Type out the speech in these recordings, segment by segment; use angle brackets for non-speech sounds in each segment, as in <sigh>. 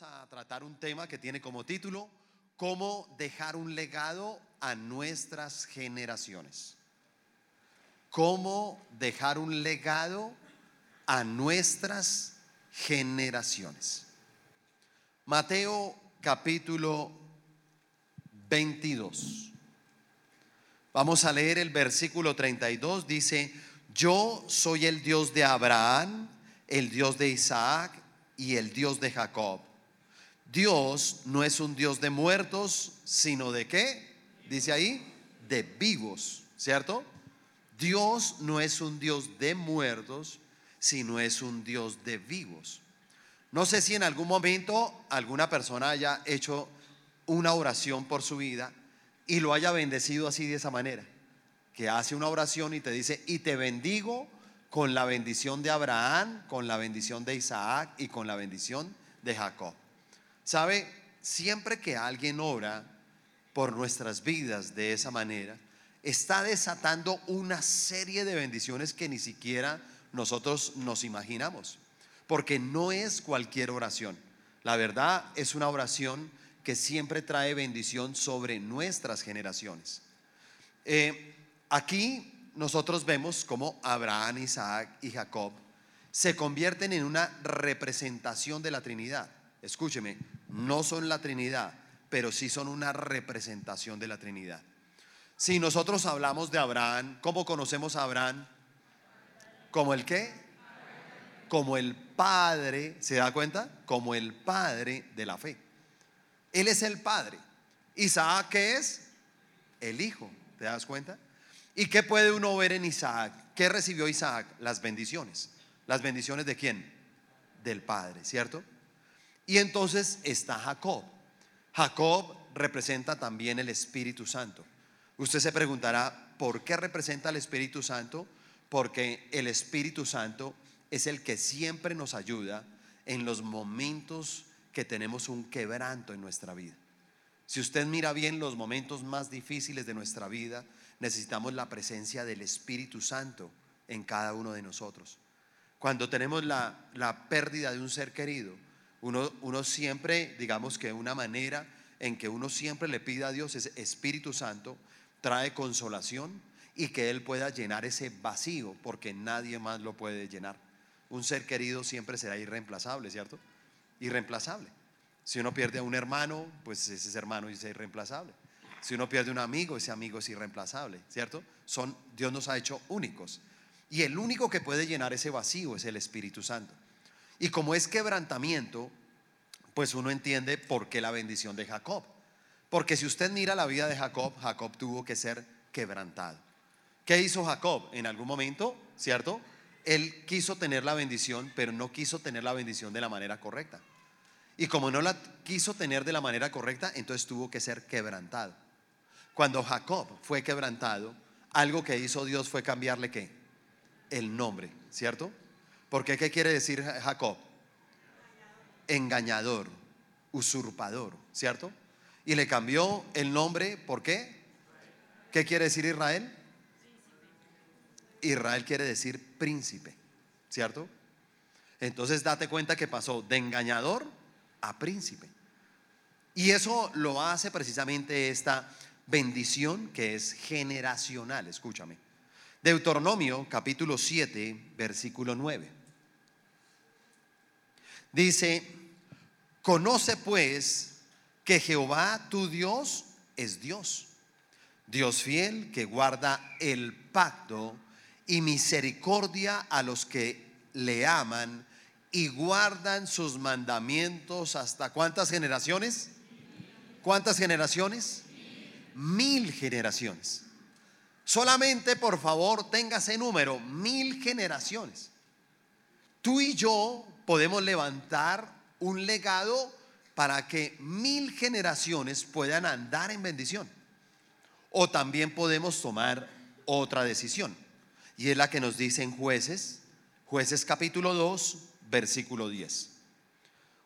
a tratar un tema que tiene como título cómo dejar un legado a nuestras generaciones. Cómo dejar un legado a nuestras generaciones. Mateo capítulo 22. Vamos a leer el versículo 32. Dice, yo soy el Dios de Abraham, el Dios de Isaac y el Dios de Jacob. Dios no es un Dios de muertos, sino de qué? Dice ahí, de vivos, ¿cierto? Dios no es un Dios de muertos, sino es un Dios de vivos. No sé si en algún momento alguna persona haya hecho una oración por su vida y lo haya bendecido así de esa manera, que hace una oración y te dice, y te bendigo con la bendición de Abraham, con la bendición de Isaac y con la bendición de Jacob. ¿Sabe? Siempre que alguien ora por nuestras vidas de esa manera, está desatando una serie de bendiciones que ni siquiera nosotros nos imaginamos. Porque no es cualquier oración. La verdad es una oración que siempre trae bendición sobre nuestras generaciones. Eh, aquí nosotros vemos cómo Abraham, Isaac y Jacob se convierten en una representación de la Trinidad. Escúcheme, no son la Trinidad, pero sí son una representación de la Trinidad. Si nosotros hablamos de Abraham, ¿cómo conocemos a Abraham? ¿Como el qué? Como el padre, ¿se da cuenta? Como el padre de la fe. Él es el padre. Isaac, ¿qué es? El hijo, ¿te das cuenta? ¿Y qué puede uno ver en Isaac? ¿Qué recibió Isaac? Las bendiciones. ¿Las bendiciones de quién? Del Padre, ¿cierto? Y entonces está Jacob. Jacob representa también el Espíritu Santo. Usted se preguntará, ¿por qué representa el Espíritu Santo? Porque el Espíritu Santo es el que siempre nos ayuda en los momentos que tenemos un quebranto en nuestra vida. Si usted mira bien los momentos más difíciles de nuestra vida, necesitamos la presencia del Espíritu Santo en cada uno de nosotros. Cuando tenemos la, pérdida de un ser querido, uno, uno siempre, digamos que una manera en que uno siempre le pide a Dios es Espíritu Santo, trae consolación y que Él pueda llenar ese vacío, porque nadie más lo puede llenar. Un ser querido siempre será irreemplazable, ¿cierto? Irreemplazable. Si uno pierde a un hermano, pues ese hermano es irreemplazable. Si uno pierde un amigo, ese amigo es irreemplazable, ¿cierto? Son, Dios nos ha hecho únicos. Y el único que puede llenar ese vacío es el Espíritu Santo. Y como es quebrantamiento, pues uno entiende por qué la bendición de Jacob. Porque si usted mira la vida de Jacob, Jacob tuvo que ser quebrantado. ¿Qué hizo Jacob? En algún momento, ¿cierto? Él quiso tener la bendición, pero no quiso tener la bendición de la manera correcta. Y como no la quiso tener de la manera correcta, entonces tuvo que ser quebrantado. Cuando Jacob fue quebrantado, algo que hizo Dios fue cambiarle qué? El nombre, ¿cierto? Porque ¿qué quiere decir Jacob? Engañador, usurpador, ¿cierto? Y le cambió el nombre, ¿por qué? ¿Qué quiere decir Israel? Israel quiere decir príncipe, ¿cierto? Entonces date cuenta que pasó de engañador a príncipe. Y eso lo hace precisamente esta bendición que es generacional. Escúchame. Deuteronomio capítulo 7, versículo 9. Dice, conoce pues que Jehová tu Dios es Dios, Dios fiel que guarda el pacto y misericordia a los que le aman y guardan sus mandamientos hasta cuántas generaciones? ¿Cuántas generaciones? mil generaciones. Solamente, por favor, tenga ese número, mil generaciones. Tú y yo podemos levantar un legado para que mil generaciones puedan andar en bendición. O también podemos tomar otra decisión. Y es la que nos dice en jueces, jueces capítulo 2, versículo 10.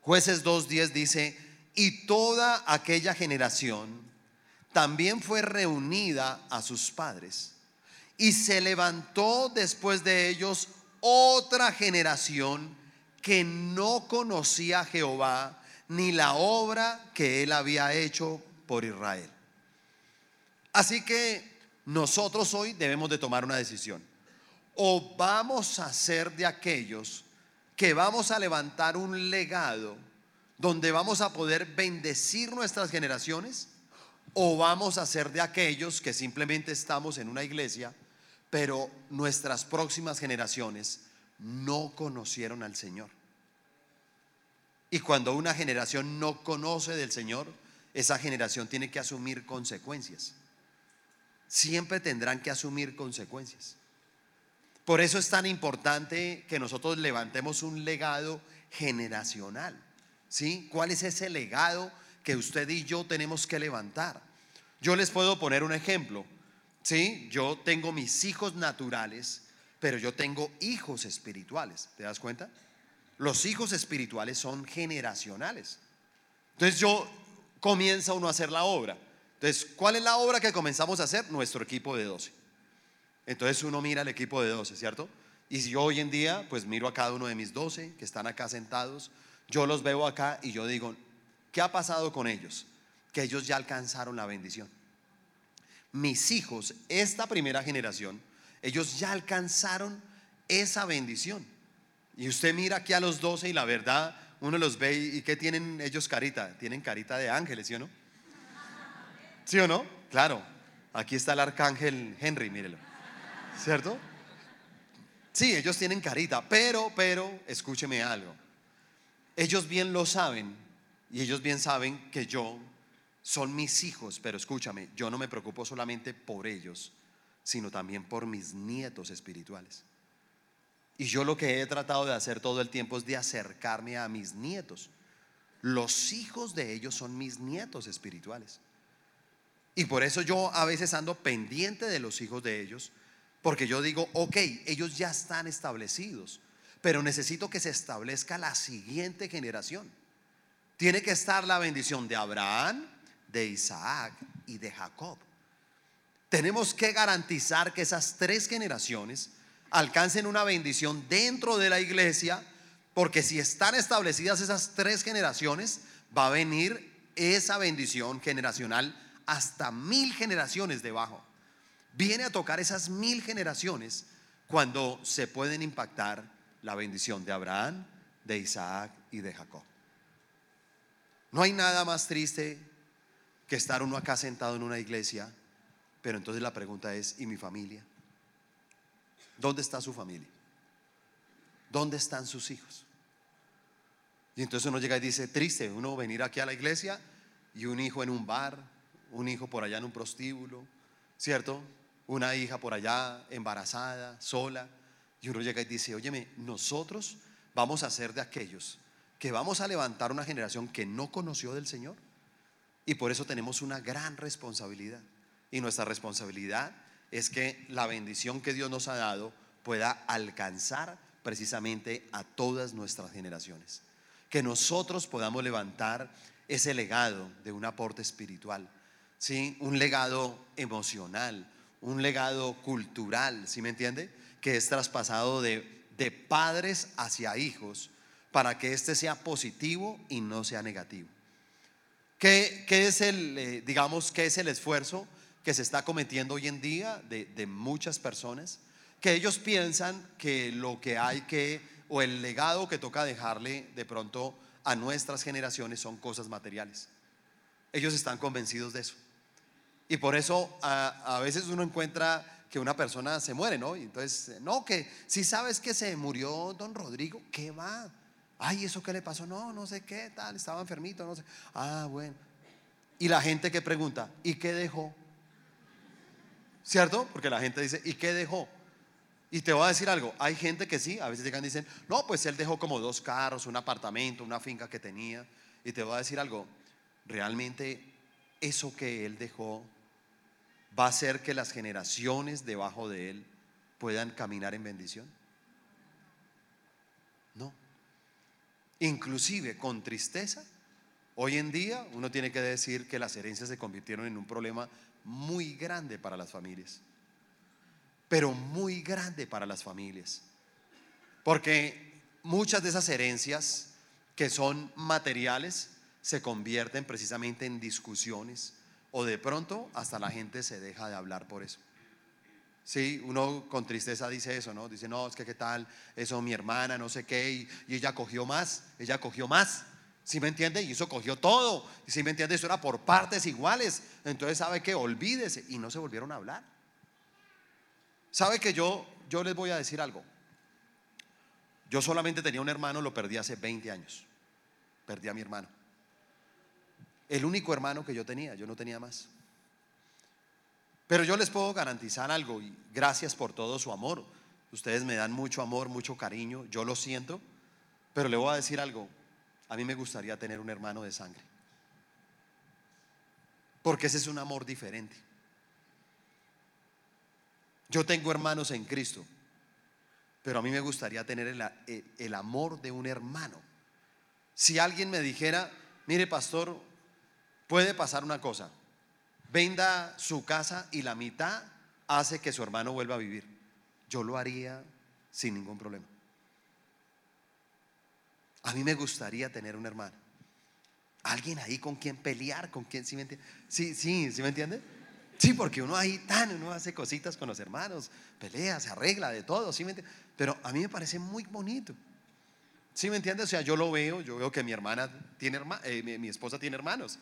Jueces 2.10 dice, y toda aquella generación también fue reunida a sus padres. Y se levantó después de ellos otra generación que no conocía a Jehová, ni la obra que él había hecho por Israel. Así que nosotros hoy debemos de tomar una decisión. O vamos a ser de aquellos que vamos a levantar un legado donde vamos a poder bendecir nuestras generaciones, o vamos a ser de aquellos que simplemente estamos en una iglesia, pero nuestras próximas generaciones no conocieron al Señor. Y cuando una generación no conoce del Señor, esa generación tiene que asumir consecuencias. Siempre tendrán que asumir consecuencias. Por eso es tan importante que nosotros levantemos un legado generacional. ¿Sí? ¿Cuál es ese legado que usted y yo tenemos que levantar? Yo les puedo poner un ejemplo. ¿Sí? Yo tengo mis hijos naturales, pero yo tengo hijos espirituales. ¿Te das cuenta? Los hijos espirituales son generacionales. Entonces yo comienza uno a hacer la obra. Entonces, ¿cuál es la obra que comenzamos a hacer? Nuestro equipo de 12. Entonces uno mira el equipo de 12, ¿cierto? Y si yo hoy en día, pues miro a cada uno de mis 12 que están acá sentados, yo los veo acá y yo digo, ¿qué ha pasado con ellos? Que ellos ya alcanzaron la bendición. Mis hijos, esta primera generación, ellos ya alcanzaron esa bendición. Y usted mira aquí a los 12 y la verdad, uno los ve y ¿qué tienen ellos carita? Tienen carita de ángeles, ¿sí o no? ¿Sí o no? Claro. Aquí está el arcángel Henry, mírelo. ¿Cierto? Sí, ellos tienen carita, pero, pero, escúcheme algo. Ellos bien lo saben y ellos bien saben que yo son mis hijos, pero escúchame, yo no me preocupo solamente por ellos, sino también por mis nietos espirituales. Y yo lo que he tratado de hacer todo el tiempo es de acercarme a mis nietos. Los hijos de ellos son mis nietos espirituales. Y por eso yo a veces ando pendiente de los hijos de ellos, porque yo digo, ok, ellos ya están establecidos, pero necesito que se establezca la siguiente generación. Tiene que estar la bendición de Abraham, de Isaac y de Jacob. Tenemos que garantizar que esas tres generaciones alcancen una bendición dentro de la iglesia, porque si están establecidas esas tres generaciones, va a venir esa bendición generacional hasta mil generaciones debajo. Viene a tocar esas mil generaciones cuando se pueden impactar la bendición de Abraham, de Isaac y de Jacob. No hay nada más triste que estar uno acá sentado en una iglesia, pero entonces la pregunta es, ¿y mi familia? ¿Dónde está su familia? ¿Dónde están sus hijos? Y entonces uno llega y dice, triste, uno venir aquí a la iglesia y un hijo en un bar, un hijo por allá en un prostíbulo, ¿cierto? Una hija por allá embarazada, sola. Y uno llega y dice, óyeme, nosotros vamos a ser de aquellos que vamos a levantar una generación que no conoció del Señor. Y por eso tenemos una gran responsabilidad. Y nuestra responsabilidad es que la bendición que Dios nos ha dado pueda alcanzar precisamente a todas nuestras generaciones. Que nosotros podamos levantar ese legado de un aporte espiritual, ¿sí? un legado emocional, un legado cultural, ¿sí me entiende? Que es traspasado de, de padres hacia hijos para que este sea positivo y no sea negativo. ¿Qué, qué es el, eh, digamos, qué es el esfuerzo que se está cometiendo hoy en día de, de muchas personas? Que ellos piensan que lo que hay que, o el legado que toca dejarle de pronto a nuestras generaciones son cosas materiales. Ellos están convencidos de eso. Y por eso a, veces uno encuentra que una persona se muere, ¿no? Y entonces, no, que si sabes que se murió don Rodrigo, ¿qué va? Ay, ¿eso qué le pasó? No, no sé qué tal, estaba enfermito, no sé. Ah, bueno. Y la gente que pregunta, ¿y qué dejó? ¿Cierto? Porque la gente dice, ¿y qué dejó? Y te voy a decir algo, hay gente que sí, a veces llegan y dicen, no, pues él dejó como dos carros, un apartamento, una finca que tenía. Y te voy a decir algo, realmente eso que él dejó va a hacer que las generaciones debajo de él puedan caminar en bendición. No. Inclusive con tristeza, hoy en día uno tiene que decir que las herencias se convirtieron en un problema muy grande para las familias. Pero muy grande para las familias. Porque muchas de esas herencias que son materiales se convierten precisamente en discusiones o de pronto hasta la gente se deja de hablar por eso. Sí, uno con tristeza dice eso, ¿no? Dice, no, es que qué tal, eso mi hermana, no sé qué, y, ella cogió más, ella cogió más. ¿Sí me entiende? Y eso cogió todo. Si me entiende, eso era por partes iguales. Entonces, ¿sabe que Olvídese. Y no se volvieron a hablar. ¿Sabe que yo, yo les voy a decir algo? Yo solamente tenía un hermano, lo perdí hace 20 años. Perdí a mi hermano. El único hermano que yo tenía, yo no tenía más. Pero yo les puedo garantizar algo y gracias por todo su amor. Ustedes me dan mucho amor, mucho cariño, yo lo siento, pero le voy a decir algo. A mí me gustaría tener un hermano de sangre. Porque ese es un amor diferente. Yo tengo hermanos en Cristo, pero a mí me gustaría tener el, amor de un hermano. Si alguien me dijera, mire pastor, puede pasar una cosa, venda su casa y la mitad hace que su hermano vuelva a vivir. Yo lo haría sin ningún problema. A mí me gustaría tener un hermano. Alguien ahí con quien pelear, con quien, ¿sí me entiende? Sí, sí, ¿sí me entiende? Sí, porque uno ahí tan, uno hace cositas con los hermanos, pelea, se arregla de todo, ¿sí me entiende? Pero a mí me parece muy bonito. ¿Sí me entiende? O sea, yo lo veo, yo veo que mi hermana tiene, eh, mi, esposa tiene hermanos.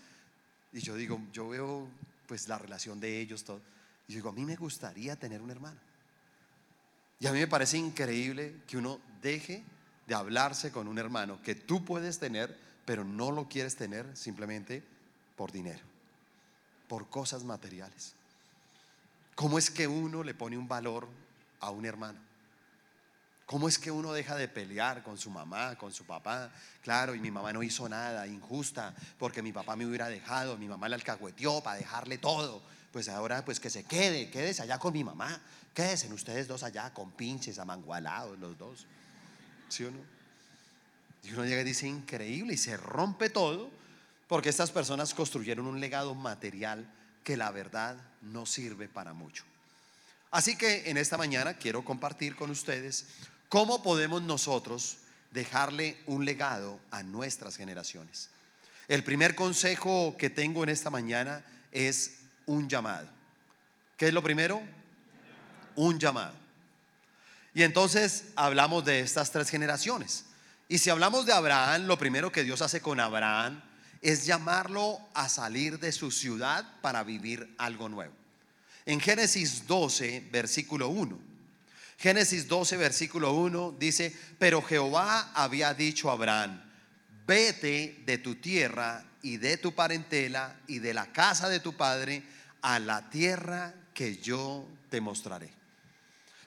Y yo digo, yo veo pues la relación de ellos, todo. Y digo, a mí me gustaría tener un hermano. Y a mí me parece increíble que uno deje de hablarse con un hermano que tú puedes tener, pero no lo quieres tener simplemente por dinero, por cosas materiales. ¿Cómo es que uno le pone un valor a un hermano? ¿Cómo es que uno deja de pelear con su mamá, con su papá? Claro, y mi mamá no hizo nada, injusta, porque mi papá me hubiera dejado, mi mamá le alcahueteó para dejarle todo. Pues ahora, pues que se quede, quédese allá con mi mamá, quédense ustedes dos allá con pinches amangualados los dos. ¿Sí o no? Y uno llega y dice, increíble, y se rompe todo, porque estas personas construyeron un legado material que la verdad no sirve para mucho. Así que en esta mañana quiero compartir con ustedes ¿Cómo podemos nosotros dejarle un legado a nuestras generaciones? El primer consejo que tengo en esta mañana es un llamado. ¿Qué es lo primero? Un llamado. Y entonces hablamos de estas tres generaciones. Y si hablamos de Abraham, lo primero que Dios hace con Abraham es llamarlo a salir de su ciudad para vivir algo nuevo. En Génesis 12, versículo 1 Génesis 12, versículo 1 dice, pero Jehová había dicho a Abraham, vete de tu tierra y de tu parentela y de la casa de tu padre a la tierra que yo te mostraré.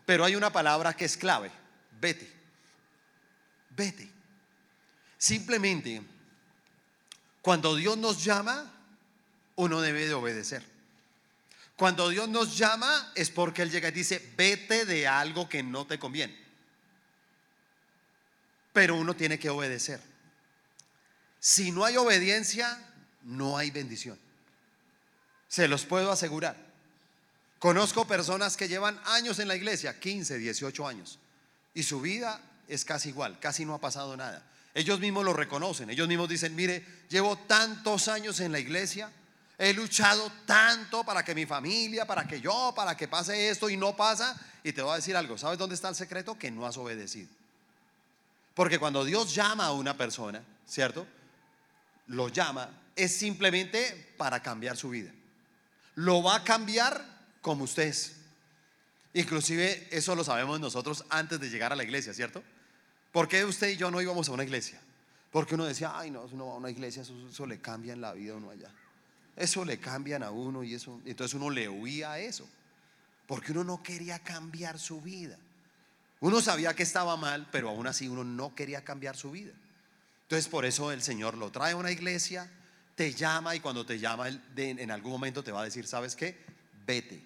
Pero hay una palabra que es clave, vete, vete. Simplemente, cuando Dios nos llama, uno debe de obedecer. Cuando Dios nos llama es porque Él llega y dice, vete de algo que no te conviene. Pero uno tiene que obedecer. Si no hay obediencia, no hay bendición. Se los puedo asegurar. Conozco personas que llevan años en la iglesia, 15, 18 años, y su vida es casi igual, casi no ha pasado nada. Ellos mismos lo reconocen, ellos mismos dicen, mire, llevo tantos años en la iglesia, He luchado tanto para que mi familia, para que yo, para que pase esto y no pasa. Y te voy a decir algo, ¿sabes dónde está el secreto? Que no has obedecido. Porque cuando Dios llama a una persona, ¿cierto? Lo llama, es simplemente para cambiar su vida. Lo va a cambiar como usted es. Inclusive eso lo sabemos nosotros antes de llegar a la iglesia, ¿cierto? ¿Por qué usted y yo no íbamos a una iglesia? Porque uno decía, ay no, uno va a una iglesia, eso, eso le cambia en la vida a uno allá. Eso le cambian a uno y eso, entonces uno le huía a eso, porque uno no quería cambiar su vida. Uno sabía que estaba mal, pero aún así uno no quería cambiar su vida. Entonces por eso el Señor lo trae a una iglesia, te llama y cuando te llama en algún momento te va a decir, ¿sabes qué? Vete.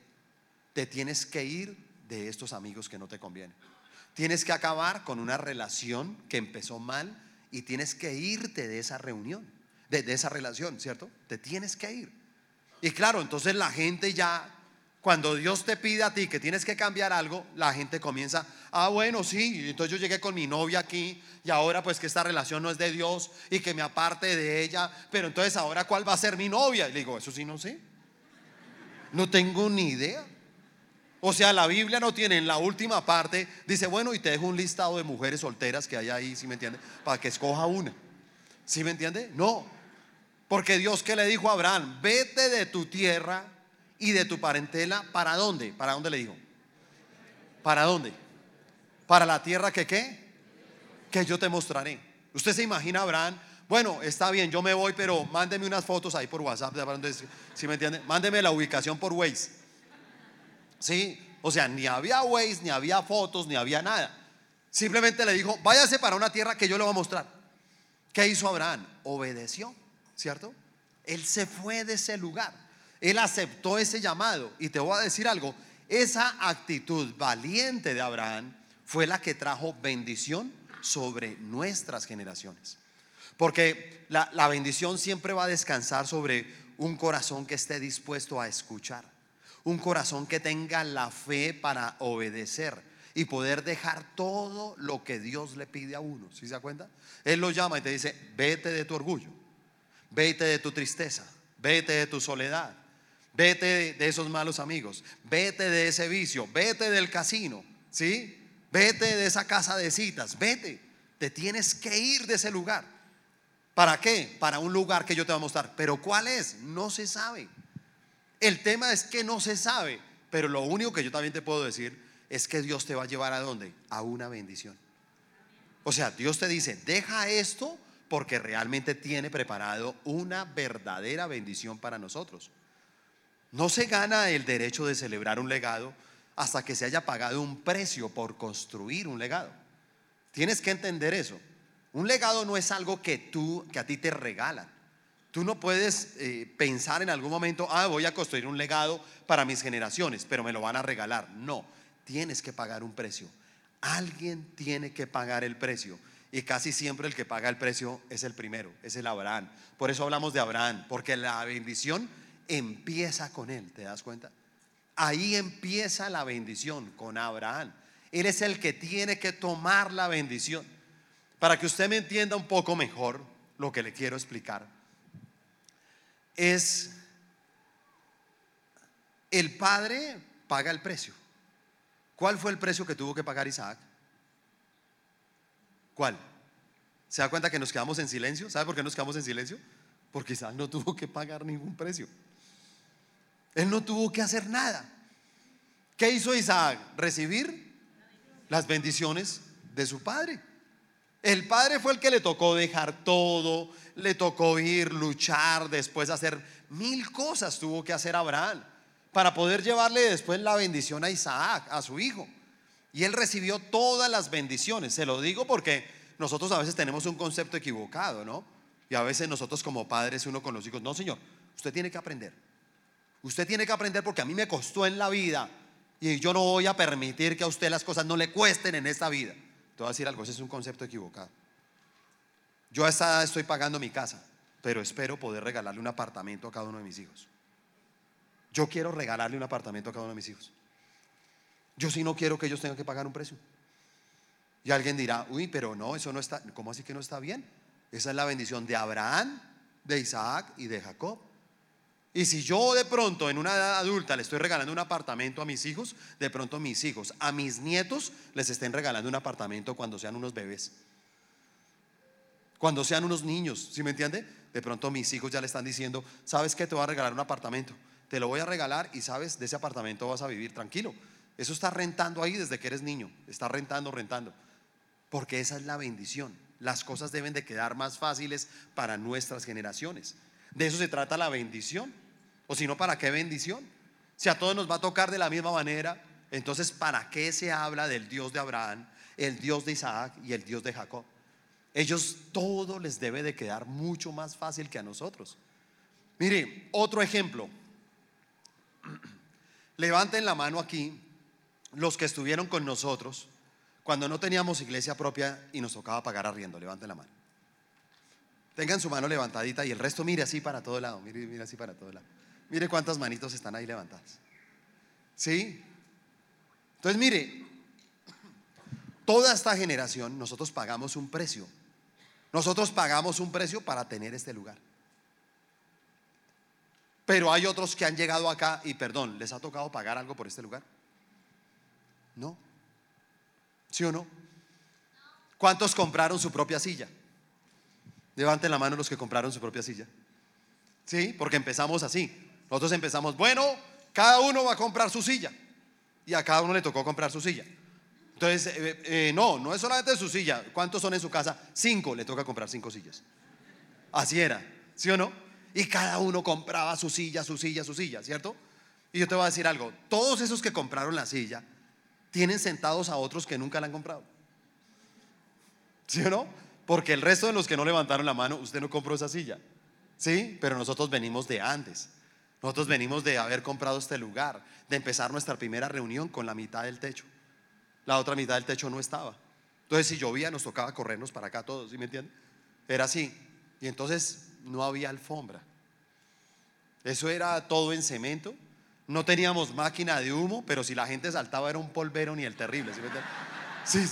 Te tienes que ir de estos amigos que no te convienen. Tienes que acabar con una relación que empezó mal y tienes que irte de esa reunión de, esa relación, ¿cierto? Te tienes que ir. Y claro, entonces la gente ya cuando Dios te pide a ti que tienes que cambiar algo, la gente comienza, ah, bueno, sí, entonces yo llegué con mi novia aquí y ahora pues que esta relación no es de Dios y que me aparte de ella, pero entonces ahora cuál va a ser mi novia? Y le digo, eso sí no sé. No tengo ni idea. O sea, la Biblia no tiene en la última parte, dice, bueno, y te dejo un listado de mujeres solteras que hay ahí, si me entiende? Para que escoja una. ¿Sí me entiende? No. Porque Dios que le dijo a Abraham, vete de tu tierra y de tu parentela, ¿para dónde? ¿Para dónde le dijo? ¿Para dónde? Para la tierra que qué? Que yo te mostraré. Usted se imagina Abraham, bueno, está bien, yo me voy, pero mándeme unas fotos ahí por WhatsApp, si me entiende? Mándeme la ubicación por Waze. ¿Sí? O sea, ni había Waze, ni había fotos, ni había nada. Simplemente le dijo, váyase para una tierra que yo le voy a mostrar. ¿Qué hizo Abraham? Obedeció, ¿cierto? Él se fue de ese lugar. Él aceptó ese llamado. Y te voy a decir algo, esa actitud valiente de Abraham fue la que trajo bendición sobre nuestras generaciones. Porque la, la, bendición siempre va a descansar sobre un corazón que esté dispuesto a escuchar. Un corazón que tenga la fe para obedecer y poder dejar todo lo que Dios le pide a uno. ¿Sí se da cuenta? Él lo llama y te dice, vete de tu orgullo, vete de tu tristeza, vete de tu soledad, Vete de esos malos amigos, vete de ese vicio, vete del casino, ¿sí? Vete de esa casa de citas, vete. Te tienes que ir de ese lugar. ¿Para qué? Para un lugar que yo te voy a mostrar. Pero ¿cuál es? No se sabe. El tema es que no se sabe. Pero lo único que yo también te puedo decir es que Dios te va a llevar a dónde? A una bendición. O sea, Dios te dice, deja esto porque realmente tiene preparado una verdadera bendición para nosotros. No se gana el derecho de celebrar un legado hasta que se haya pagado un precio por construir un legado. Tienes que entender eso. Un legado no es algo que tú, que a ti te regalan. Tú no puedes eh, pensar en algún momento, ah, voy a construir un legado para mis generaciones, pero me lo van a regalar. No, tienes que pagar un precio. Alguien tiene que pagar el precio. Y casi siempre el que paga el precio es el primero, es el Abraham. Por eso hablamos de Abraham, porque la bendición empieza con él, ¿te das cuenta? Ahí empieza la bendición con Abraham. Él es el que tiene que tomar la bendición. Para que usted me entienda un poco mejor lo que le quiero explicar, es el padre paga el precio. ¿Cuál fue el precio que tuvo que pagar Isaac? ¿Cuál? ¿Se da cuenta que nos quedamos en silencio? ¿Sabe por qué nos quedamos en silencio? Porque Isaac no tuvo que pagar ningún precio. Él no tuvo que hacer nada. ¿Qué hizo Isaac? Recibir las bendiciones de su padre. El padre fue el que le tocó dejar todo, le tocó ir, luchar, después hacer mil cosas tuvo que hacer Abraham para poder llevarle después la bendición a Isaac, a su hijo. Y él recibió todas las bendiciones. Se lo digo porque nosotros a veces tenemos un concepto equivocado, ¿no? Y a veces nosotros como padres, uno con los hijos, no, señor, usted tiene que aprender. Usted tiene que aprender porque a mí me costó en la vida y yo no voy a permitir que a usted las cosas no le cuesten en esta vida. Voy a decir algo, ese es un concepto equivocado. Yo a estoy pagando mi casa, pero espero poder regalarle un apartamento a cada uno de mis hijos. Yo quiero regalarle un apartamento a cada uno de mis hijos. Yo sí no quiero que ellos tengan que pagar un precio. Y alguien dirá, uy, pero no, eso no está, ¿cómo así que no está bien? Esa es la bendición de Abraham, de Isaac y de Jacob. Y si yo de pronto en una edad adulta le estoy regalando un apartamento a mis hijos, de pronto mis hijos, a mis nietos les estén regalando un apartamento cuando sean unos bebés. Cuando sean unos niños, ¿sí me entiende? De pronto mis hijos ya le están diciendo, ¿sabes qué? Te voy a regalar un apartamento. Te lo voy a regalar y sabes, de ese apartamento vas a vivir tranquilo. Eso está rentando ahí desde que eres niño. Está rentando, rentando. Porque esa es la bendición. Las cosas deben de quedar más fáciles para nuestras generaciones. De eso se trata la bendición. O si no, ¿para qué bendición? Si a todos nos va a tocar de la misma manera, entonces ¿para qué se habla del Dios de Abraham, el Dios de Isaac y el Dios de Jacob? Ellos todo les debe de quedar mucho más fácil que a nosotros. Mire, otro ejemplo. <clears throat> Levanten la mano aquí los que estuvieron con nosotros cuando no teníamos iglesia propia y nos tocaba pagar arriendo. Levanten la mano. Tengan su mano levantadita y el resto mire así para todo lado. Mire, mire así para todo lado. Mire cuántas manitos están ahí levantadas. ¿Sí? Entonces, mire, toda esta generación, nosotros pagamos un precio. Nosotros pagamos un precio para tener este lugar. Pero hay otros que han llegado acá y, perdón, ¿les ha tocado pagar algo por este lugar? No. ¿Sí o no? ¿Cuántos compraron su propia silla? Levanten la mano los que compraron su propia silla. Sí, porque empezamos así. Nosotros empezamos, bueno, cada uno va a comprar su silla. Y a cada uno le tocó comprar su silla. Entonces, eh, eh, no, no es solamente su silla. ¿Cuántos son en su casa? Cinco, le toca comprar cinco sillas. Así era, ¿sí o no? Y cada uno compraba su silla, su silla, su silla, ¿cierto? Y yo te voy a decir algo, todos esos que compraron la silla tienen sentados a otros que nunca la han comprado. ¿Sí o no? Porque el resto de los que no levantaron la mano, usted no compró esa silla. ¿Sí? Pero nosotros venimos de antes. Nosotros venimos de haber comprado este lugar, de empezar nuestra primera reunión con la mitad del techo. La otra mitad del techo no estaba. Entonces, si llovía, nos tocaba corrernos para acá todos, ¿sí me entienden? Era así. Y entonces no había alfombra. Eso era todo en cemento. No teníamos máquina de humo, pero si la gente saltaba era un polvero ni el terrible, ¿sí me entienden? Sí,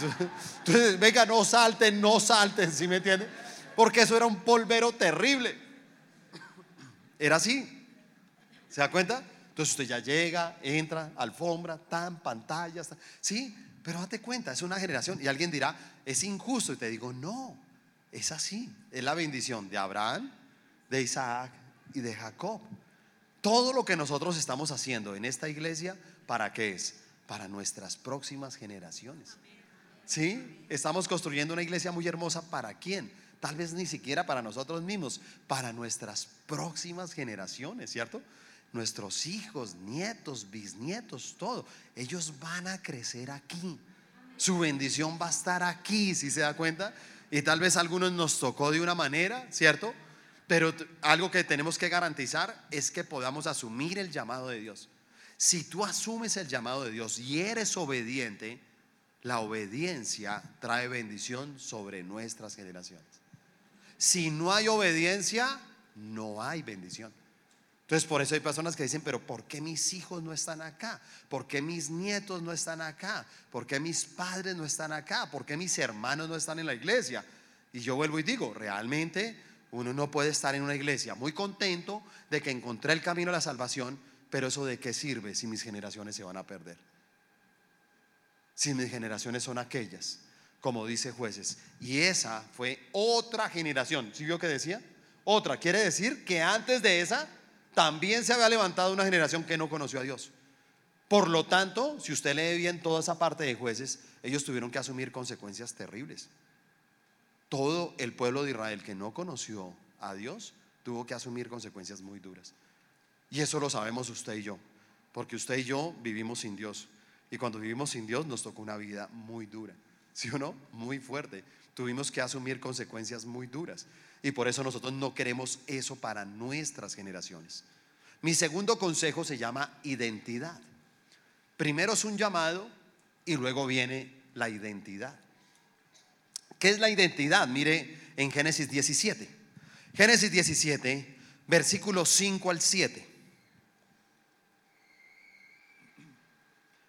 entonces, venga, no salten, no salten, ¿sí me entienden? Porque eso era un polvero terrible. Era así. ¿Se da cuenta? Entonces usted ya llega, entra, alfombra, tan, pantallas, sí, pero date cuenta, es una generación y alguien dirá, es injusto y te digo, no, es así, es la bendición de Abraham, de Isaac y de Jacob. Todo lo que nosotros estamos haciendo en esta iglesia, ¿para qué es? Para nuestras próximas generaciones. ¿Sí? Estamos construyendo una iglesia muy hermosa para quién? Tal vez ni siquiera para nosotros mismos, para nuestras próximas generaciones, ¿cierto? nuestros hijos, nietos, bisnietos, todo, ellos van a crecer aquí. Su bendición va a estar aquí, si se da cuenta. Y tal vez a algunos nos tocó de una manera, ¿cierto? Pero algo que tenemos que garantizar es que podamos asumir el llamado de Dios. Si tú asumes el llamado de Dios y eres obediente, la obediencia trae bendición sobre nuestras generaciones. Si no hay obediencia, no hay bendición. Entonces, por eso hay personas que dicen, pero ¿por qué mis hijos no están acá? ¿Por qué mis nietos no están acá? ¿Por qué mis padres no están acá? ¿Por qué mis hermanos no están en la iglesia? Y yo vuelvo y digo, realmente uno no puede estar en una iglesia muy contento de que encontré el camino a la salvación, pero eso de qué sirve si mis generaciones se van a perder. Si mis generaciones son aquellas, como dice jueces. Y esa fue otra generación. ¿Sí vio que decía? Otra. Quiere decir que antes de esa también se había levantado una generación que no conoció a Dios. Por lo tanto, si usted lee bien toda esa parte de jueces, ellos tuvieron que asumir consecuencias terribles. Todo el pueblo de Israel que no conoció a Dios tuvo que asumir consecuencias muy duras. Y eso lo sabemos usted y yo, porque usted y yo vivimos sin Dios. Y cuando vivimos sin Dios nos tocó una vida muy dura, ¿sí o no? Muy fuerte. Tuvimos que asumir consecuencias muy duras. Y por eso nosotros no queremos eso para nuestras generaciones. Mi segundo consejo se llama identidad. Primero es un llamado y luego viene la identidad. ¿Qué es la identidad? Mire en Génesis 17. Génesis 17, versículos 5 al 7.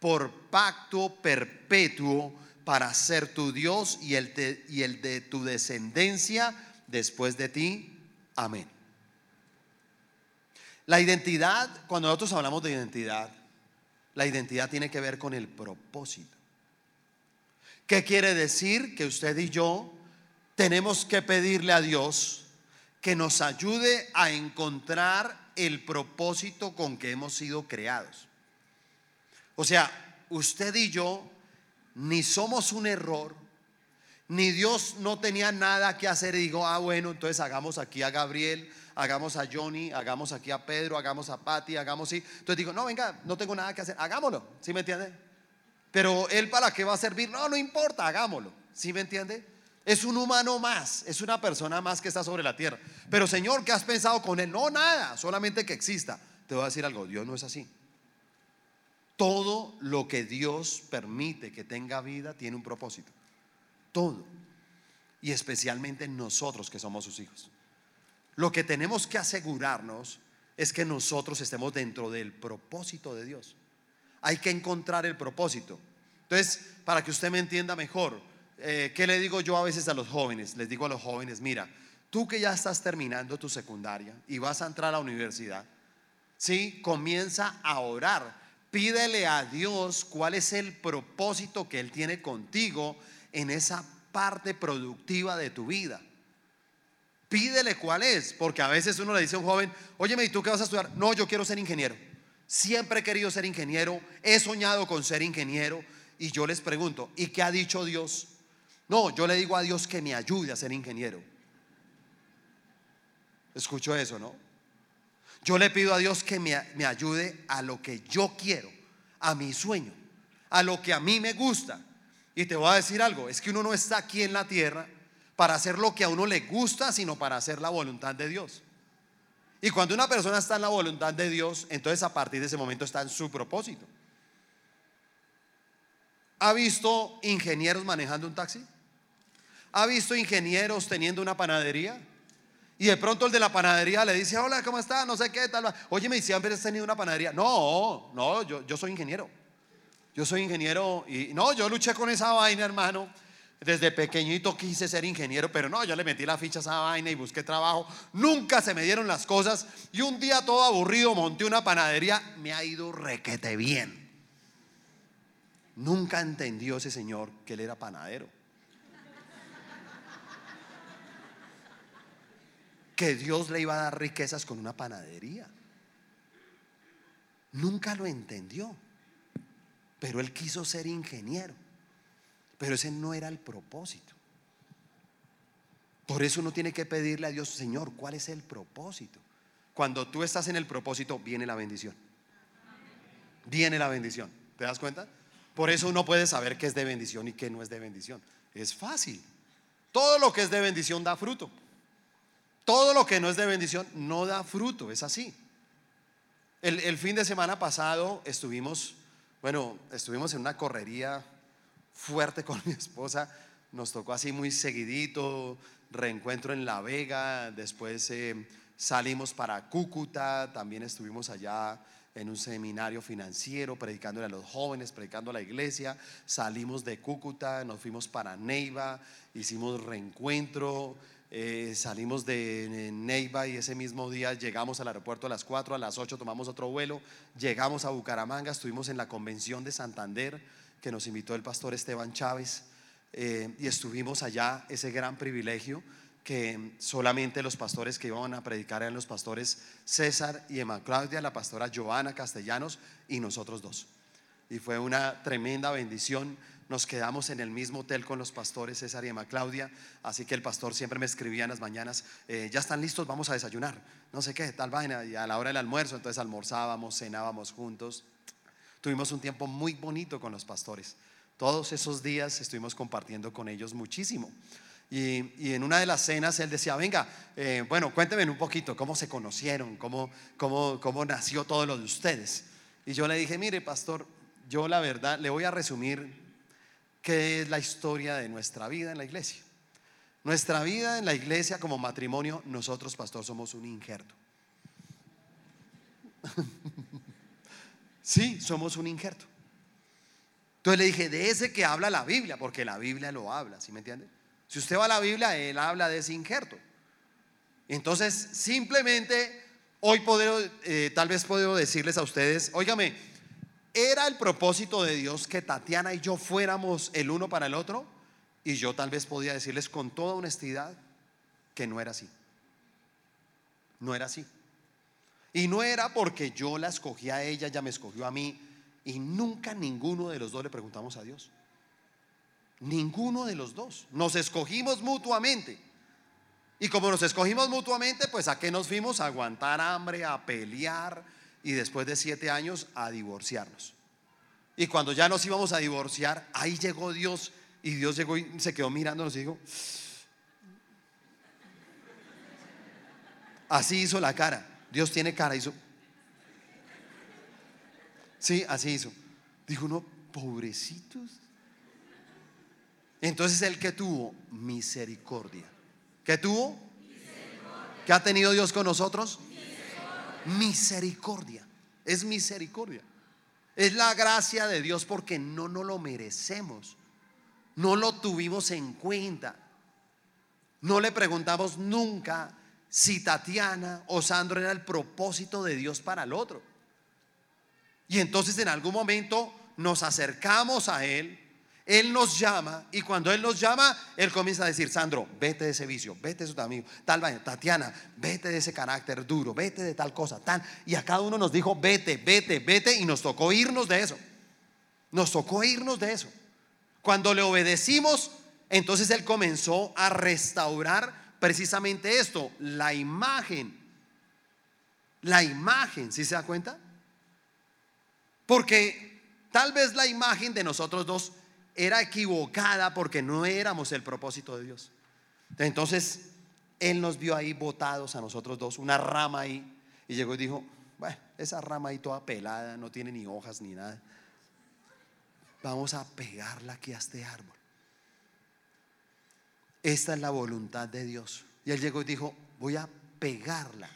por pacto perpetuo para ser tu Dios y el y el de tu descendencia después de ti. Amén. La identidad, cuando nosotros hablamos de identidad, la identidad tiene que ver con el propósito. ¿Qué quiere decir? Que usted y yo tenemos que pedirle a Dios que nos ayude a encontrar el propósito con que hemos sido creados. O sea, usted y yo ni somos un error, ni Dios no tenía nada que hacer y digo, ah, bueno, entonces hagamos aquí a Gabriel, hagamos a Johnny, hagamos aquí a Pedro, hagamos a Patty, hagamos así. Entonces digo, no, venga, no tengo nada que hacer, hagámoslo, ¿sí me entiende? Pero él para qué va a servir, no, no importa, hagámoslo, ¿sí me entiende? Es un humano más, es una persona más que está sobre la tierra. Pero Señor, ¿qué has pensado con él? No, nada, solamente que exista. Te voy a decir algo, Dios no es así. Todo lo que Dios permite que tenga vida tiene un propósito. Todo. Y especialmente nosotros que somos sus hijos. Lo que tenemos que asegurarnos es que nosotros estemos dentro del propósito de Dios. Hay que encontrar el propósito. Entonces, para que usted me entienda mejor, eh, ¿qué le digo yo a veces a los jóvenes? Les digo a los jóvenes, mira, tú que ya estás terminando tu secundaria y vas a entrar a la universidad, ¿sí? Comienza a orar Pídele a Dios cuál es el propósito que Él tiene contigo en esa parte productiva de tu vida. Pídele cuál es, porque a veces uno le dice a un joven, óyeme, ¿y tú qué vas a estudiar? No, yo quiero ser ingeniero. Siempre he querido ser ingeniero, he soñado con ser ingeniero. Y yo les pregunto, ¿y qué ha dicho Dios? No, yo le digo a Dios que me ayude a ser ingeniero. Escucho eso, ¿no? Yo le pido a Dios que me, ayude a lo que yo quiero, a mi sueño, a lo que a mí me gusta. Y te voy a decir algo, es que uno no está aquí en la tierra para hacer lo que a uno le gusta, sino para hacer la voluntad de Dios. Y cuando una persona está en la voluntad de Dios, entonces a partir de ese momento está en su propósito. ¿Ha visto ingenieros manejando un taxi? ¿Ha visto ingenieros teniendo una panadería? Y de pronto el de la panadería le dice, hola, ¿cómo está? No sé qué, tal. Oye, me siempre has tenido una panadería. No, no, yo, yo soy ingeniero. Yo soy ingeniero y no, yo luché con esa vaina, hermano. Desde pequeñito quise ser ingeniero, pero no, yo le metí la ficha a esa vaina y busqué trabajo. Nunca se me dieron las cosas. Y un día todo aburrido monté una panadería. Me ha ido requete bien. Nunca entendió ese señor que él era panadero. Que Dios le iba a dar riquezas con una panadería. Nunca lo entendió. Pero él quiso ser ingeniero. Pero ese no era el propósito. Por eso uno tiene que pedirle a Dios, Señor, ¿cuál es el propósito? Cuando tú estás en el propósito, viene la bendición. Viene la bendición. ¿Te das cuenta? Por eso uno puede saber qué es de bendición y qué no es de bendición. Es fácil. Todo lo que es de bendición da fruto. Todo lo que no es de bendición no da fruto, es así. El, fin de semana pasado estuvimos, bueno, estuvimos en una correría fuerte con <laughs> mi esposa, nos tocó así muy seguidito, reencuentro en La Vega, después eh, salimos para Cúcuta, también estuvimos allá en un seminario financiero, predicándole a los jóvenes, predicando a la iglesia. Salimos de Cúcuta, nos fuimos para Neiva, hicimos reencuentro, eh, salimos de Neiva y ese mismo día llegamos al aeropuerto a las 4, a las 8 tomamos otro vuelo, llegamos a Bucaramanga, estuvimos en la convención de Santander que nos invitó el pastor Esteban Chávez eh, y estuvimos allá, ese gran privilegio que solamente los pastores que iban a predicar eran los pastores César y Emma Claudia, la pastora Joana Castellanos y nosotros dos. Y fue una tremenda bendición nos quedamos en el mismo hotel con los pastores César y Emma Claudia, así que el pastor siempre me escribía en las mañanas, eh, ya están listos, vamos a desayunar, no sé qué, tal vaina, y a la hora del almuerzo, entonces almorzábamos, cenábamos juntos. Tuvimos un tiempo muy bonito con los pastores. Todos esos días estuvimos compartiendo con ellos muchísimo. Y, en una de las cenas él decía, venga, eh, bueno, cuéntenme un poquito cómo se conocieron, cómo, cómo, cómo nació todo lo de ustedes. Y yo le dije, mire, pastor, yo la verdad le voy a resumir qué es la historia de nuestra vida en la iglesia. Nuestra vida en la iglesia como matrimonio, nosotros, pastor, somos un injerto. <laughs> sí, somos un injerto. Entonces le dije, de ese que habla la Biblia, porque la Biblia lo habla, ¿sí me entiende? Si usted va a la Biblia, él habla de ese injerto. Entonces, simplemente, hoy eh, tal vez puedo decirles a ustedes, óigame, ¿Era el propósito de Dios que Tatiana y yo fuéramos el uno para el otro? Y yo tal vez podía decirles con toda honestidad que no era así. No era así. Y no era porque yo la escogí a ella, ella me escogió a mí. Y nunca ninguno de los dos le preguntamos a Dios. Ninguno de los dos. Nos escogimos mutuamente. Y como nos escogimos mutuamente, pues a qué nos fuimos? A aguantar hambre, a pelear y después de siete años a divorciarnos. Y cuando ya nos íbamos a divorciar, ahí llegó Dios y Dios llegó y se quedó mirándonos y dijo, así hizo la cara. Dios tiene cara, hizo. Sí, así hizo. Dijo, no, pobrecitos. Entonces el que tuvo misericordia. ¿Qué tuvo? ¿Qué ha tenido Dios con nosotros? Misericordia. Es misericordia. Es la gracia de Dios porque no nos lo merecemos. No lo tuvimos en cuenta. No le preguntamos nunca si Tatiana o Sandro era el propósito de Dios para el otro. Y entonces en algún momento nos acercamos a Él, Él nos llama y cuando Él nos llama, Él comienza a decir, Sandro, vete de ese vicio, vete de su amigo, tal vaya, Tatiana, vete de ese carácter duro, vete de tal cosa, tal. Y a cada uno nos dijo, vete, vete, vete y nos tocó irnos de eso. Nos tocó irnos de eso. Cuando le obedecimos, entonces Él comenzó a restaurar precisamente esto, la imagen. La imagen, ¿sí se da cuenta? Porque tal vez la imagen de nosotros dos era equivocada porque no éramos el propósito de Dios. Entonces, Él nos vio ahí botados a nosotros dos, una rama ahí, y llegó y dijo, bueno, esa rama ahí toda pelada, no tiene ni hojas ni nada. Vamos a pegarla aquí a este árbol. Esta es la voluntad de Dios. Y Él llegó y dijo, voy a pegarla.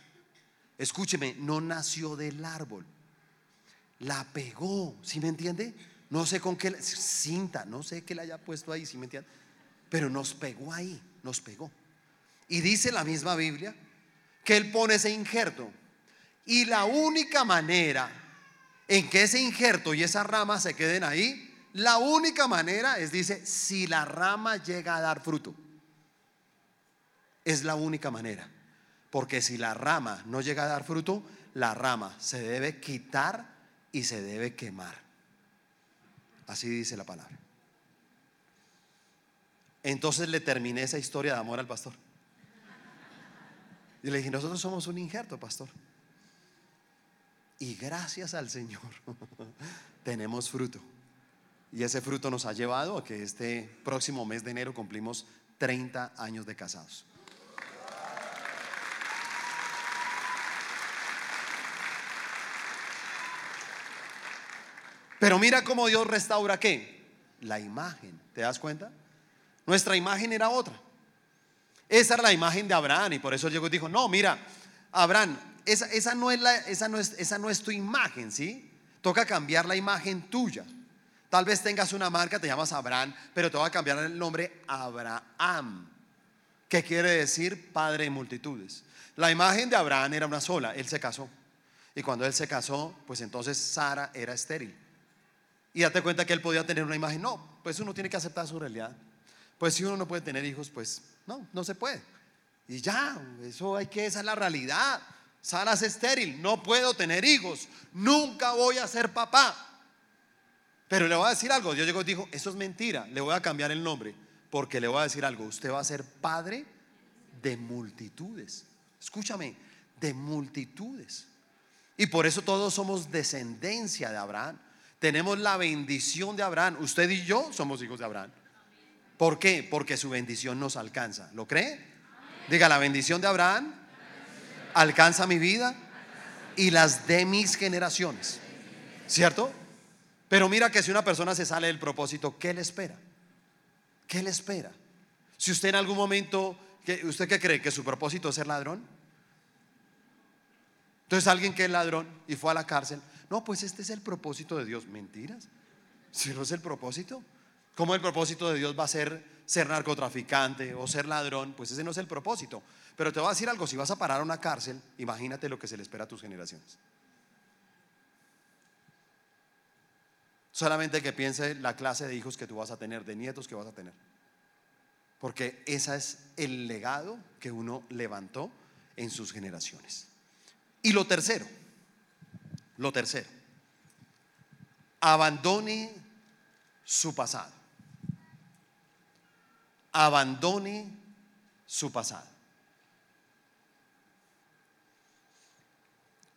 Escúcheme, no nació del árbol la pegó, ¿sí me entiende? No sé con qué cinta, no sé qué le haya puesto ahí, ¿sí me? Pero nos pegó ahí, nos pegó. Y dice la misma Biblia que él pone ese injerto. Y la única manera en que ese injerto y esa rama se queden ahí, la única manera es, dice, si la rama llega a dar fruto. Es la única manera. Porque si la rama no llega a dar fruto, la rama se debe quitar y se debe quemar. Así dice la palabra. Entonces le terminé esa historia de amor al pastor. Y le dije, nosotros somos un injerto, pastor. Y gracias al Señor <laughs> tenemos fruto. Y ese fruto nos ha llevado a que este próximo mes de enero cumplimos 30 años de casados. Pero mira cómo Dios restaura qué? La imagen. ¿Te das cuenta? Nuestra imagen era otra. Esa era la imagen de Abraham y por eso llegó dijo, no, mira, Abraham, esa, no es la, esa, no es, esa no es tu imagen, ¿sí? Toca cambiar la imagen tuya. Tal vez tengas una marca, te llamas Abraham, pero te va a cambiar el nombre Abraham, que quiere decir padre de multitudes. La imagen de Abraham era una sola, él se casó. Y cuando él se casó, pues entonces Sara era estéril. Y date cuenta que él podía tener una imagen. No, pues uno tiene que aceptar su realidad. Pues si uno no puede tener hijos, pues no, no se puede. Y ya, eso hay que, esa es la realidad. Sara es estéril, no puedo tener hijos, nunca voy a ser papá. Pero le voy a decir algo, Dios llegó y dijo, eso es mentira, le voy a cambiar el nombre, porque le voy a decir algo, usted va a ser padre de multitudes. Escúchame, de multitudes. Y por eso todos somos descendencia de Abraham tenemos la bendición de Abraham. Usted y yo somos hijos de Abraham. ¿Por qué? Porque su bendición nos alcanza. ¿Lo cree? Diga, la bendición de Abraham alcanza mi vida y las de mis generaciones. ¿Cierto? Pero mira que si una persona se sale del propósito, ¿qué le espera? ¿Qué le espera? Si usted en algún momento, ¿usted qué cree? ¿Que su propósito es ser ladrón? Entonces alguien que es ladrón y fue a la cárcel, no, pues este es el propósito de Dios. Mentiras. Si no es el propósito, ¿cómo el propósito de Dios va a ser ser narcotraficante o ser ladrón? Pues ese no es el propósito. Pero te voy a decir algo, si vas a parar a una cárcel, imagínate lo que se le espera a tus generaciones. Solamente que piense la clase de hijos que tú vas a tener, de nietos que vas a tener. Porque ese es el legado que uno levantó en sus generaciones. Y lo tercero, lo tercero, abandone su pasado. Abandone su pasado.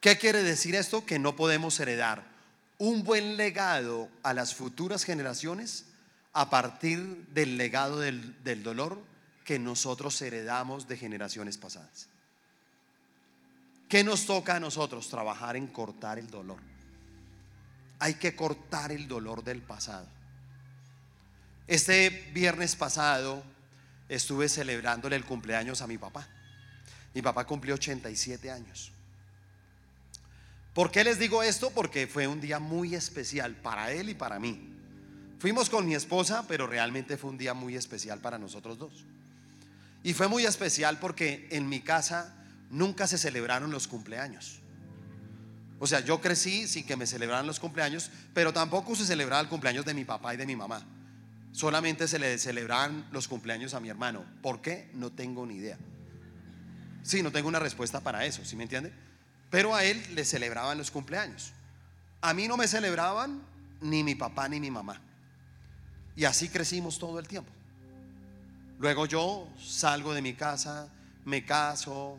¿Qué quiere decir esto? Que no podemos heredar un buen legado a las futuras generaciones a partir del legado del, del dolor que nosotros heredamos de generaciones pasadas. ¿Qué nos toca a nosotros? Trabajar en cortar el dolor. Hay que cortar el dolor del pasado. Este viernes pasado estuve celebrándole el cumpleaños a mi papá. Mi papá cumplió 87 años. ¿Por qué les digo esto? Porque fue un día muy especial para él y para mí. Fuimos con mi esposa, pero realmente fue un día muy especial para nosotros dos. Y fue muy especial porque en mi casa nunca se celebraron los cumpleaños. O sea, yo crecí sin que me celebraran los cumpleaños, pero tampoco se celebraba el cumpleaños de mi papá y de mi mamá. Solamente se le celebraban los cumpleaños a mi hermano. ¿Por qué? No tengo ni idea. Sí, no tengo una respuesta para eso, ¿sí me entiende? Pero a él le celebraban los cumpleaños. A mí no me celebraban ni mi papá ni mi mamá. Y así crecimos todo el tiempo. Luego yo salgo de mi casa, me caso,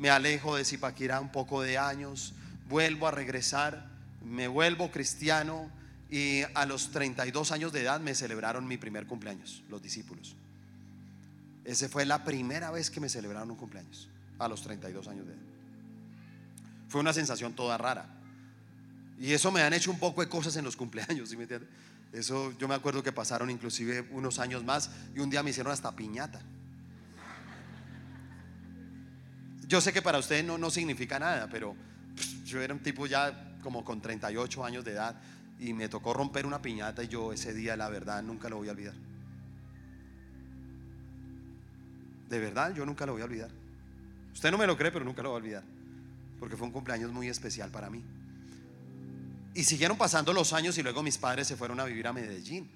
me alejo de Zipaquirá un poco de años, vuelvo a regresar, me vuelvo cristiano y a los 32 años de edad me celebraron mi primer cumpleaños, los discípulos. Esa fue la primera vez que me celebraron un cumpleaños, a los 32 años de edad. Fue una sensación toda rara. Y eso me han hecho un poco de cosas en los cumpleaños. Eso yo me acuerdo que pasaron inclusive unos años más y un día me hicieron hasta piñata. Yo sé que para usted no, no significa nada, pero yo era un tipo ya como con 38 años de edad y me tocó romper una piñata y yo ese día, la verdad, nunca lo voy a olvidar. De verdad, yo nunca lo voy a olvidar. Usted no me lo cree, pero nunca lo voy a olvidar. Porque fue un cumpleaños muy especial para mí. Y siguieron pasando los años y luego mis padres se fueron a vivir a Medellín.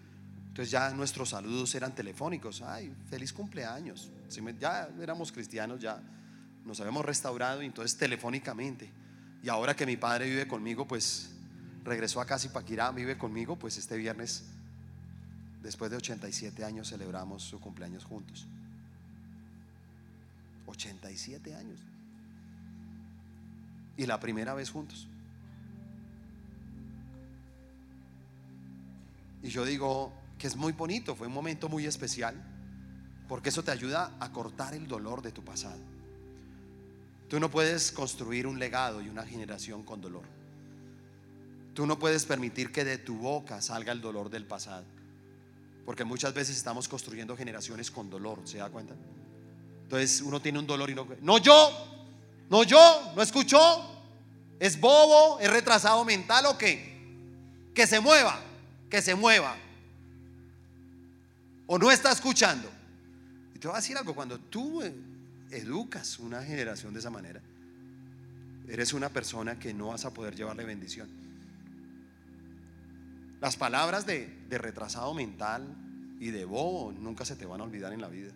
Entonces ya nuestros saludos eran telefónicos. Ay, feliz cumpleaños. Ya éramos cristianos, ya nos habíamos restaurado y entonces telefónicamente. Y ahora que mi padre vive conmigo, pues regresó a Casi Paquirá, vive conmigo, pues este viernes, después de 87 años, celebramos su cumpleaños juntos. 87 años. Y la primera vez juntos. Y yo digo que es muy bonito, fue un momento muy especial, porque eso te ayuda a cortar el dolor de tu pasado. Tú no puedes construir un legado y una generación con dolor. Tú no puedes permitir que de tu boca salga el dolor del pasado. Porque muchas veces estamos construyendo generaciones con dolor, ¿se da cuenta? Entonces uno tiene un dolor y no... No yo, no yo, no escuchó. Es bobo, es retrasado mental o qué. Que se mueva, que se mueva. O no está escuchando. Y te voy a decir algo, cuando tú eh, educas una generación de esa manera, eres una persona que no vas a poder llevarle bendición. Las palabras de, de retrasado mental y de bobo nunca se te van a olvidar en la vida.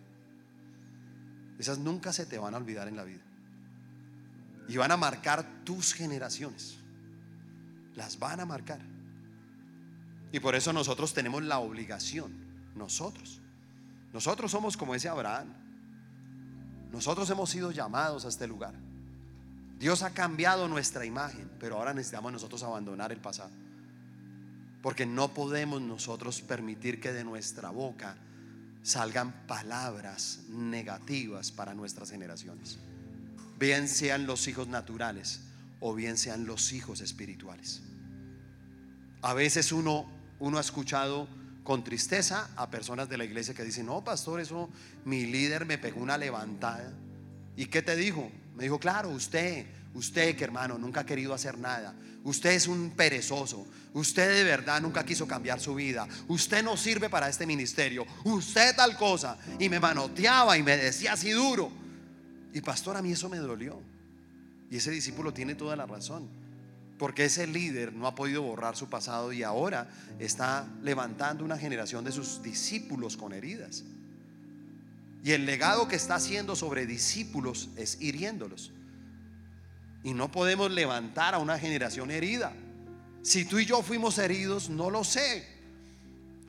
Esas nunca se te van a olvidar en la vida. Y van a marcar tus generaciones. Las van a marcar. Y por eso nosotros tenemos la obligación, nosotros. Nosotros somos como ese Abraham. Nosotros hemos sido llamados a este lugar. Dios ha cambiado nuestra imagen, pero ahora necesitamos nosotros abandonar el pasado. Porque no podemos nosotros permitir que de nuestra boca salgan palabras negativas para nuestras generaciones. Bien sean los hijos naturales o bien sean los hijos espirituales. A veces uno, uno ha escuchado con tristeza a personas de la iglesia que dicen, no, pastor, eso mi líder me pegó una levantada. ¿Y qué te dijo? Me dijo, claro, usted, usted que hermano, nunca ha querido hacer nada. Usted es un perezoso. Usted de verdad nunca quiso cambiar su vida. Usted no sirve para este ministerio. Usted tal cosa. Y me manoteaba y me decía así duro. Y pastor, a mí eso me dolió. Y ese discípulo tiene toda la razón. Porque ese líder no ha podido borrar su pasado y ahora está levantando una generación de sus discípulos con heridas. Y el legado que está haciendo sobre discípulos es hiriéndolos. Y no podemos levantar a una generación herida. Si tú y yo fuimos heridos, no lo sé.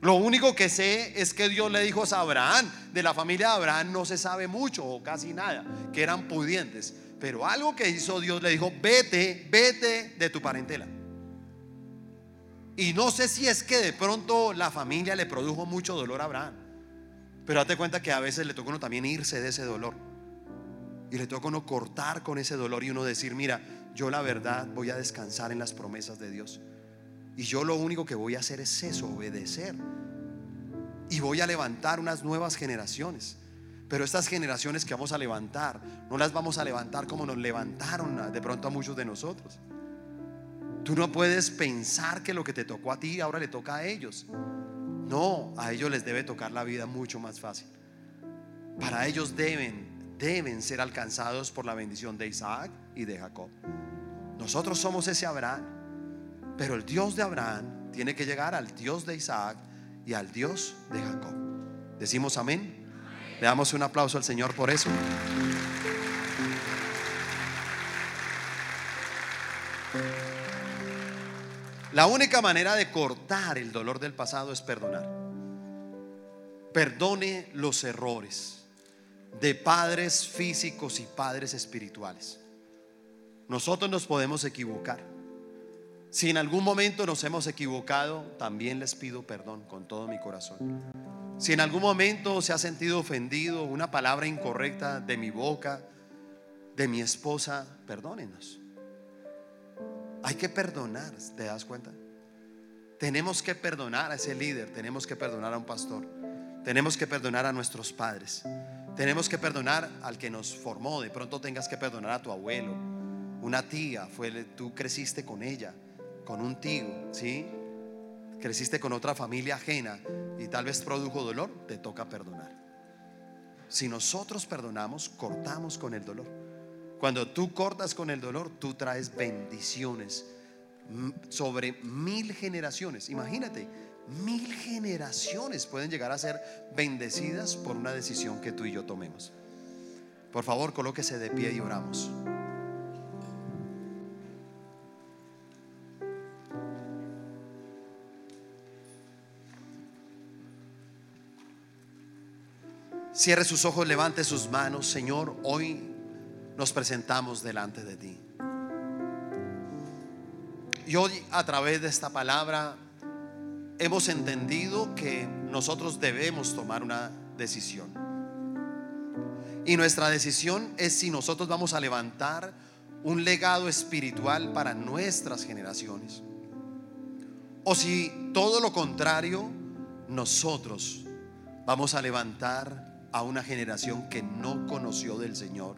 Lo único que sé es que Dios le dijo a Abraham, de la familia de Abraham no se sabe mucho o casi nada, que eran pudientes. Pero algo que hizo Dios le dijo, vete, vete de tu parentela. Y no sé si es que de pronto la familia le produjo mucho dolor a Abraham. Pero date cuenta que a veces le toca uno también irse de ese dolor. Y le toca uno cortar con ese dolor y uno decir, mira, yo la verdad voy a descansar en las promesas de Dios. Y yo lo único que voy a hacer es eso, obedecer. Y voy a levantar unas nuevas generaciones. Pero estas generaciones que vamos a levantar, no las vamos a levantar como nos levantaron de pronto a muchos de nosotros. Tú no puedes pensar que lo que te tocó a ti ahora le toca a ellos. No, a ellos les debe tocar la vida mucho más fácil. Para ellos deben, deben ser alcanzados por la bendición de Isaac y de Jacob. Nosotros somos ese Abraham, pero el Dios de Abraham tiene que llegar al Dios de Isaac y al Dios de Jacob. Decimos amén. Le damos un aplauso al Señor por eso. La única manera de cortar el dolor del pasado es perdonar. Perdone los errores de padres físicos y padres espirituales. Nosotros nos podemos equivocar. Si en algún momento nos hemos equivocado, también les pido perdón con todo mi corazón. Si en algún momento se ha sentido ofendido una palabra incorrecta de mi boca, de mi esposa, perdónenos. Hay que perdonar, ¿te das cuenta? Tenemos que perdonar a ese líder, tenemos que perdonar a un pastor, tenemos que perdonar a nuestros padres, tenemos que perdonar al que nos formó, de pronto tengas que perdonar a tu abuelo, una tía, fue, tú creciste con ella, con un tío, ¿sí? Creciste con otra familia ajena y tal vez produjo dolor, te toca perdonar. Si nosotros perdonamos, cortamos con el dolor. Cuando tú cortas con el dolor, tú traes bendiciones sobre mil generaciones. Imagínate, mil generaciones pueden llegar a ser bendecidas por una decisión que tú y yo tomemos. Por favor, colóquese de pie y oramos. Cierre sus ojos, levante sus manos. Señor, hoy nos presentamos delante de ti. Y hoy a través de esta palabra hemos entendido que nosotros debemos tomar una decisión. Y nuestra decisión es si nosotros vamos a levantar un legado espiritual para nuestras generaciones. O si todo lo contrario, nosotros vamos a levantar a una generación que no conoció del Señor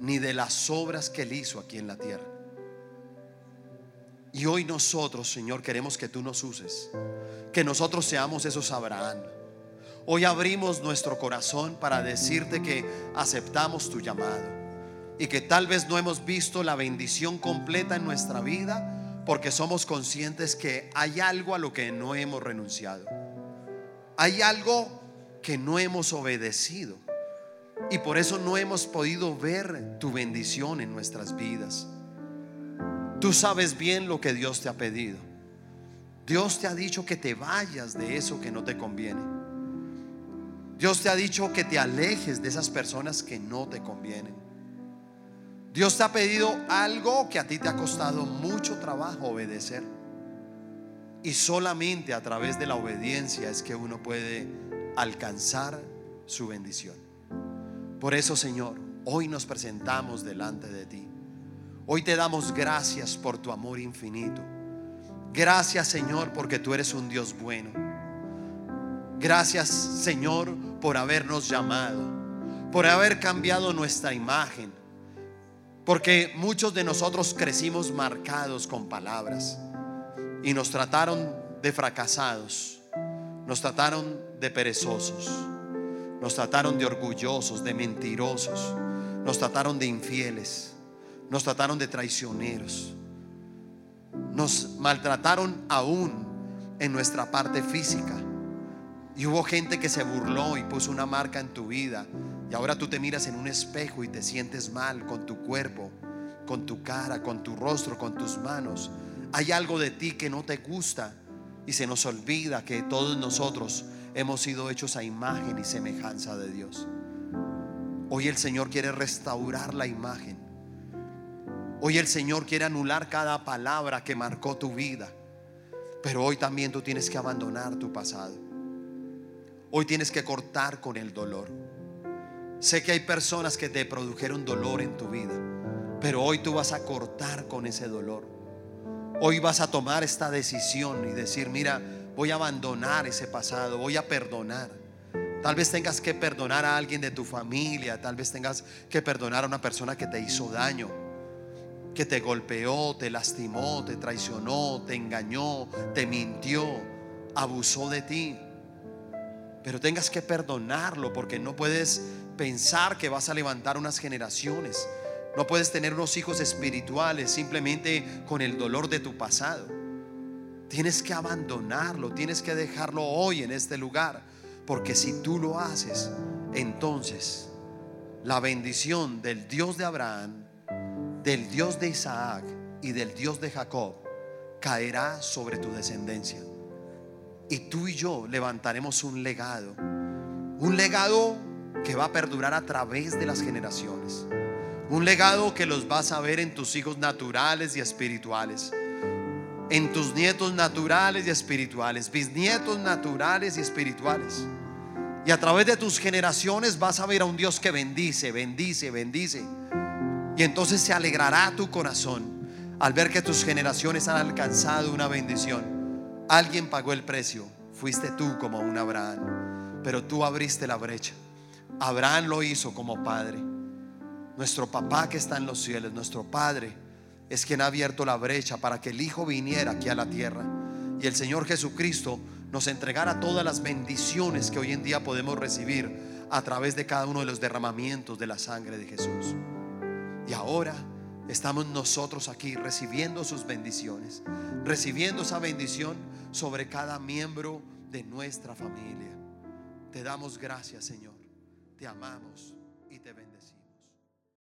ni de las obras que Él hizo aquí en la tierra. Y hoy nosotros, Señor, queremos que tú nos uses, que nosotros seamos esos Abraham. Hoy abrimos nuestro corazón para decirte que aceptamos tu llamado y que tal vez no hemos visto la bendición completa en nuestra vida porque somos conscientes que hay algo a lo que no hemos renunciado. Hay algo que no hemos obedecido. Y por eso no hemos podido ver tu bendición en nuestras vidas. Tú sabes bien lo que Dios te ha pedido. Dios te ha dicho que te vayas de eso que no te conviene. Dios te ha dicho que te alejes de esas personas que no te convienen. Dios te ha pedido algo que a ti te ha costado mucho trabajo obedecer. Y solamente a través de la obediencia es que uno puede alcanzar su bendición. Por eso, Señor, hoy nos presentamos delante de ti. Hoy te damos gracias por tu amor infinito. Gracias, Señor, porque tú eres un Dios bueno. Gracias, Señor, por habernos llamado, por haber cambiado nuestra imagen. Porque muchos de nosotros crecimos marcados con palabras y nos trataron de fracasados, nos trataron de perezosos nos trataron de orgullosos, de mentirosos. Nos trataron de infieles. Nos trataron de traicioneros. Nos maltrataron aún en nuestra parte física. Y hubo gente que se burló y puso una marca en tu vida. Y ahora tú te miras en un espejo y te sientes mal con tu cuerpo, con tu cara, con tu rostro, con tus manos. Hay algo de ti que no te gusta y se nos olvida que todos nosotros hemos sido hechos a imagen y semejanza de Dios. Hoy el Señor quiere restaurar la imagen Hoy el Señor quiere anular cada palabra que marcó tu vida. Pero hoy también tú tienes que abandonar tu pasado. Hoy tienes que cortar con el dolor. Sé que hay personas que te produjeron dolor en tu vida, pero hoy tú vas a cortar con ese dolor. Hoy vas a tomar esta decisión y decir, mira, voy a abandonar ese pasado, voy a perdonar. Tal vez tengas que perdonar a alguien de tu familia, tal vez tengas que perdonar a una persona que te hizo daño, que te golpeó, te lastimó, te traicionó, te engañó, te mintió, abusó de ti. Pero tengas que perdonarlo porque no puedes pensar que vas a levantar unas generaciones. No puedes tener unos hijos espirituales simplemente con el dolor de tu pasado. Tienes que abandonarlo, tienes que dejarlo hoy en este lugar, porque si tú lo haces, entonces la bendición del Dios de Abraham, del Dios de Isaac y del Dios de Jacob caerá sobre tu descendencia. Y tú y yo levantaremos un legado, un legado que va a perdurar a través de las generaciones, un legado que los vas a ver en tus hijos naturales y espirituales en tus nietos naturales y espirituales, bisnietos naturales y espirituales. Y a través de tus generaciones vas a ver a un Dios que bendice, bendice, bendice. Y entonces se alegrará tu corazón al ver que tus generaciones han alcanzado una bendición. Alguien pagó el precio, fuiste tú como un Abraham, pero tú abriste la brecha. Abraham lo hizo como padre. Nuestro papá que está en los cielos, nuestro padre es quien ha abierto la brecha para que el Hijo viniera aquí a la tierra y el Señor Jesucristo nos entregara todas las bendiciones que hoy en día podemos recibir a través de cada uno de los derramamientos de la sangre de Jesús. Y ahora estamos nosotros aquí recibiendo sus bendiciones, recibiendo esa bendición sobre cada miembro de nuestra familia. Te damos gracias, Señor. Te amamos.